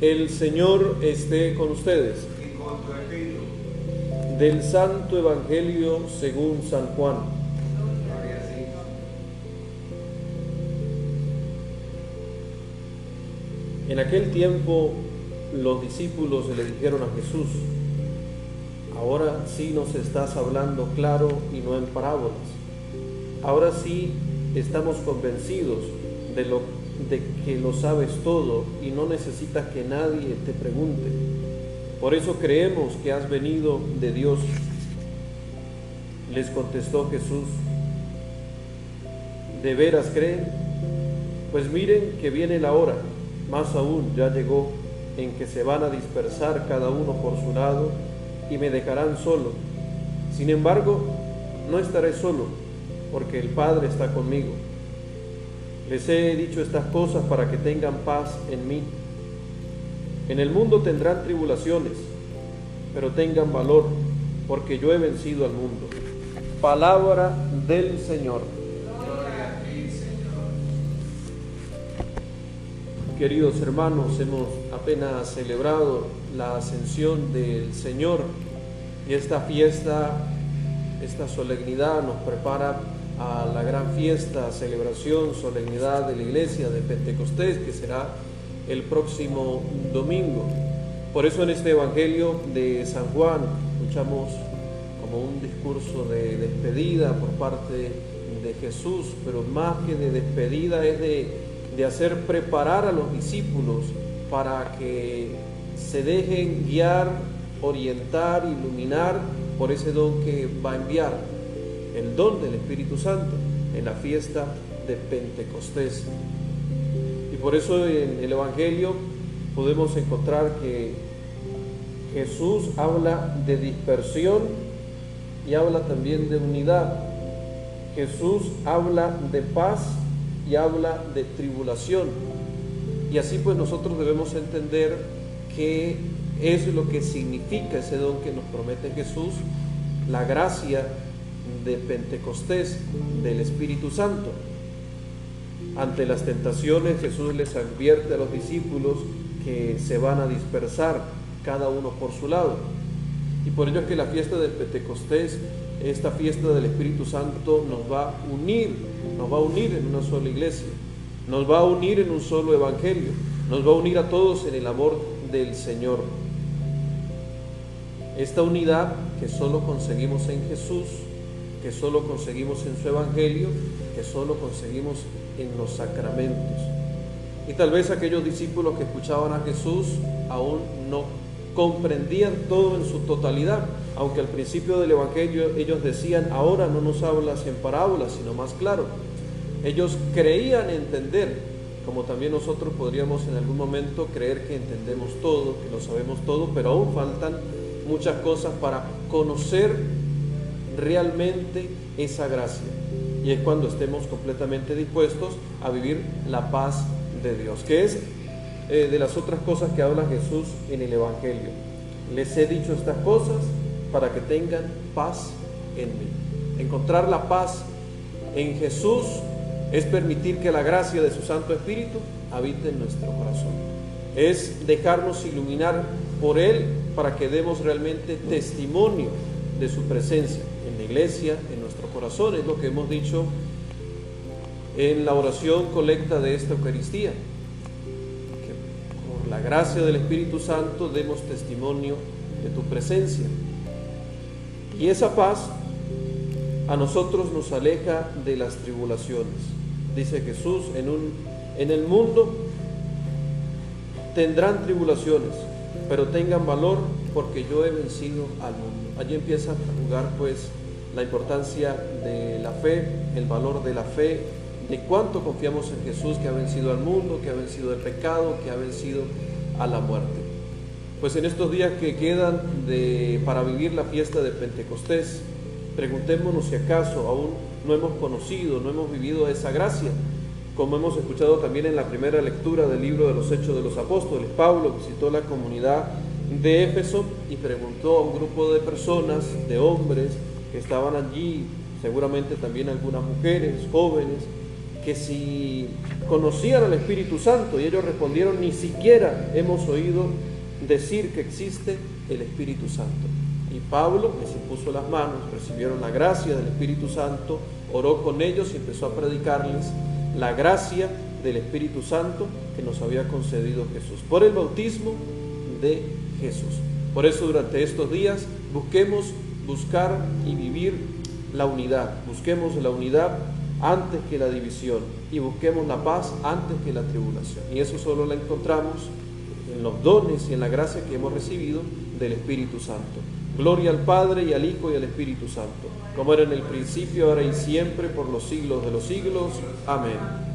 El Señor esté con ustedes. y con tu espíritu. Del Santo Evangelio según San Juan. En aquel tiempo los discípulos le dijeron a Jesús, ahora sí nos estás hablando claro y no en parábolas. Ahora sí estamos convencidos de, lo, de que lo sabes todo y no necesitas que nadie te pregunte. Por eso creemos que has venido de Dios. Les contestó Jesús, ¿de veras creen? Pues miren que viene la hora, más aún ya llegó, en que se van a dispersar cada uno por su lado y me dejarán solo. Sin embargo, no estaré solo, porque el Padre está conmigo. Les he dicho estas cosas para que tengan paz en mí. En el mundo tendrán tribulaciones, pero tengan valor, porque yo he vencido al mundo. Palabra del Señor. Señor. Queridos hermanos, hemos apenas celebrado la ascensión del Señor y esta fiesta, esta solemnidad nos prepara a la gran fiesta, celebración, solemnidad de la iglesia de Pentecostés que será el próximo domingo. Por eso en este Evangelio de San Juan escuchamos como un discurso de despedida por parte de Jesús, pero más que de despedida es de de hacer preparar a los discípulos para que se dejen guiar, orientar, iluminar por ese don que va a enviar, el don del Espíritu Santo en la fiesta de Pentecostés. Y por eso en el Evangelio podemos encontrar que Jesús habla de dispersión y habla también de unidad. Jesús habla de paz y habla de tribulación. Y así pues nosotros debemos entender qué es lo que significa ese don que nos promete Jesús, la gracia de Pentecostés del Espíritu Santo. Ante las tentaciones Jesús les advierte a los discípulos que se van a dispersar cada uno por su lado. Y por ello es que la fiesta del Pentecostés, esta fiesta del Espíritu Santo nos va a unir, nos va a unir en una sola iglesia, nos va a unir en un solo evangelio, nos va a unir a todos en el amor del Señor. Esta unidad que solo conseguimos en Jesús, que solo conseguimos en su evangelio, que solo conseguimos en los sacramentos. Y tal vez aquellos discípulos que escuchaban a Jesús aún no comprendían todo en su totalidad, aunque al principio del Evangelio ellos decían, ahora no nos hablas en parábolas, sino más claro. Ellos creían entender, como también nosotros podríamos en algún momento creer que entendemos todo, que lo sabemos todo, pero aún faltan muchas cosas para conocer realmente esa gracia. Y es cuando estemos completamente dispuestos a vivir la paz de Dios, que es eh, de las otras cosas que habla Jesús en el Evangelio. Les he dicho estas cosas para que tengan paz en mí. Encontrar la paz en Jesús es permitir que la gracia de su Santo Espíritu habite en nuestro corazón. Es dejarnos iluminar por Él para que demos realmente testimonio de su presencia en la iglesia, en nuestro corazón. Es lo que hemos dicho en la oración colecta de esta Eucaristía la gracia del Espíritu Santo demos testimonio de tu presencia. Y esa paz a nosotros nos aleja de las tribulaciones. Dice Jesús, en, un, en el mundo tendrán tribulaciones, pero tengan valor porque yo he vencido al mundo. Allí empieza a jugar pues la importancia de la fe, el valor de la fe, de cuánto confiamos en Jesús que ha vencido al mundo, que ha vencido el pecado, que ha vencido a la muerte. Pues en estos días que quedan para vivir la fiesta de Pentecostés, preguntémonos si acaso aún no hemos conocido, no hemos vivido esa gracia, como hemos escuchado también en la primera lectura del libro de los Hechos de los Apóstoles. Pablo visitó la comunidad de Éfeso y preguntó a un grupo de personas, de hombres que estaban allí, seguramente también algunas mujeres, jóvenes, que si conocían al Espíritu Santo y ellos respondieron, ni siquiera hemos oído decir que existe el Espíritu Santo. Y Pablo les impuso las manos, recibieron la gracia del Espíritu Santo, oró con ellos y empezó a predicarles la gracia del Espíritu Santo que nos había concedido Jesús, por el bautismo de Jesús. Por eso durante estos días busquemos buscar y vivir la unidad, busquemos la unidad antes que la división y busquemos la paz antes que la tribulación. Y eso solo la encontramos en los dones y en la gracia que hemos recibido del Espíritu Santo. Gloria al Padre y al Hijo y al Espíritu Santo, como era en el principio, ahora y siempre, por los siglos de los siglos. Amén.